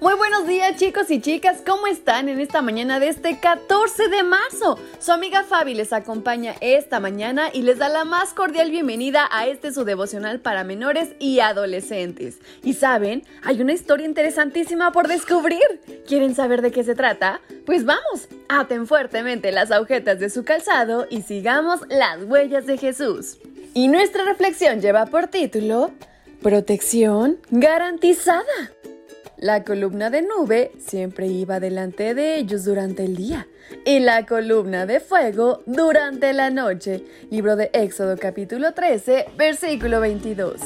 Muy buenos días chicos y chicas, ¿cómo están en esta mañana de este 14 de marzo? Su amiga Fabi les acompaña esta mañana y les da la más cordial bienvenida a este su devocional para menores y adolescentes. Y saben, hay una historia interesantísima por descubrir. ¿Quieren saber de qué se trata? Pues vamos, aten fuertemente las agujetas de su calzado y sigamos las huellas de Jesús. Y nuestra reflexión lleva por título Protección garantizada. La columna de nube siempre iba delante de ellos durante el día y la columna de fuego durante la noche. Libro de Éxodo capítulo 13, versículo 22.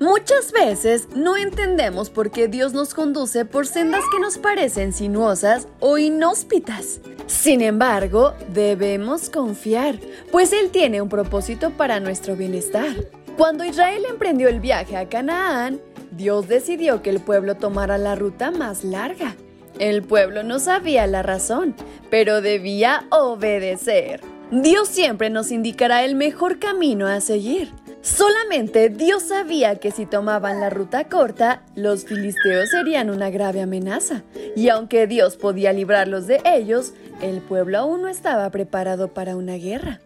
Muchas veces no entendemos por qué Dios nos conduce por sendas que nos parecen sinuosas o inhóspitas. Sin embargo, debemos confiar, pues Él tiene un propósito para nuestro bienestar. Cuando Israel emprendió el viaje a Canaán, Dios decidió que el pueblo tomara la ruta más larga. El pueblo no sabía la razón, pero debía obedecer. Dios siempre nos indicará el mejor camino a seguir. Solamente Dios sabía que si tomaban la ruta corta, los filisteos serían una grave amenaza. Y aunque Dios podía librarlos de ellos, el pueblo aún no estaba preparado para una guerra.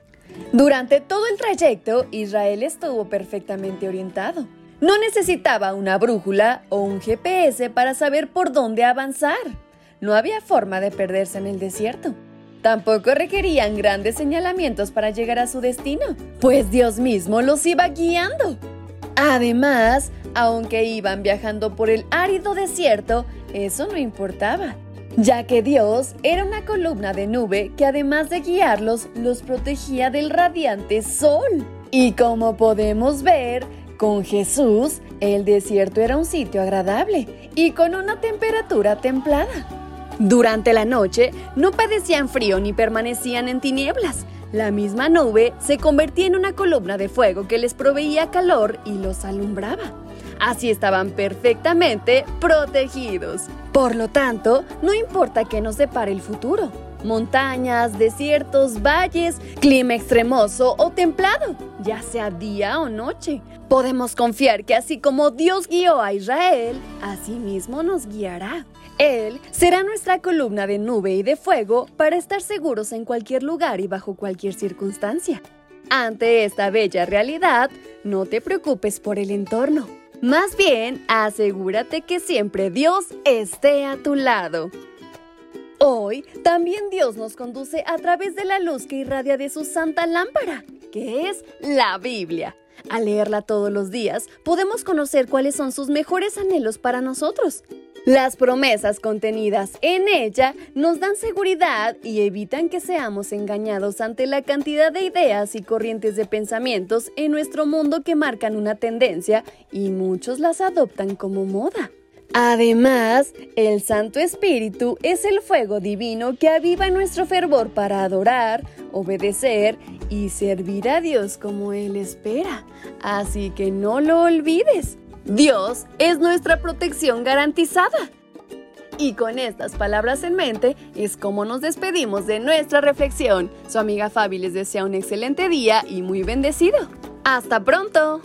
Durante todo el trayecto, Israel estuvo perfectamente orientado. No necesitaba una brújula o un GPS para saber por dónde avanzar. No había forma de perderse en el desierto. Tampoco requerían grandes señalamientos para llegar a su destino, pues Dios mismo los iba guiando. Además, aunque iban viajando por el árido desierto, eso no importaba, ya que Dios era una columna de nube que además de guiarlos, los protegía del radiante sol. Y como podemos ver, con Jesús, el desierto era un sitio agradable y con una temperatura templada. Durante la noche no padecían frío ni permanecían en tinieblas. La misma nube se convertía en una columna de fuego que les proveía calor y los alumbraba. Así estaban perfectamente protegidos. Por lo tanto, no importa que nos depare el futuro. Montañas, desiertos, valles, clima extremoso o templado, ya sea día o noche. Podemos confiar que así como Dios guió a Israel, así mismo nos guiará. Él será nuestra columna de nube y de fuego para estar seguros en cualquier lugar y bajo cualquier circunstancia. Ante esta bella realidad, no te preocupes por el entorno. Más bien, asegúrate que siempre Dios esté a tu lado. Hoy también Dios nos conduce a través de la luz que irradia de su santa lámpara, que es la Biblia. Al leerla todos los días, podemos conocer cuáles son sus mejores anhelos para nosotros. Las promesas contenidas en ella nos dan seguridad y evitan que seamos engañados ante la cantidad de ideas y corrientes de pensamientos en nuestro mundo que marcan una tendencia y muchos las adoptan como moda. Además, el Santo Espíritu es el fuego divino que aviva nuestro fervor para adorar, obedecer y servir a Dios como Él espera. Así que no lo olvides. Dios es nuestra protección garantizada. Y con estas palabras en mente es como nos despedimos de nuestra reflexión. Su amiga Fabi les desea un excelente día y muy bendecido. ¡Hasta pronto!